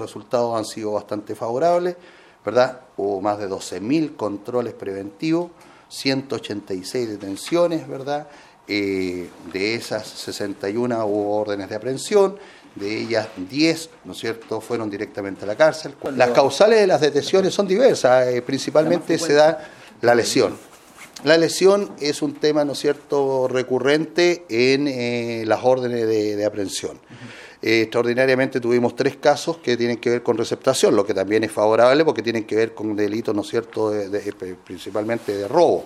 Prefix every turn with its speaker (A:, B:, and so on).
A: Resultados han sido bastante favorables, ¿verdad? Hubo más de 12.000 controles preventivos, 186 detenciones, ¿verdad? Eh, de esas 61 hubo órdenes de aprehensión, de ellas 10, ¿no es cierto?, fueron directamente a la cárcel. Las causales de las detenciones son diversas, eh, principalmente se da la lesión. La lesión es un tema, ¿no es cierto?, recurrente en eh, las órdenes de, de aprehensión. Eh, extraordinariamente tuvimos tres casos que tienen que ver con receptación, lo que también es favorable porque tienen que ver con delitos, ¿no es cierto?, de- de- principalmente de robo.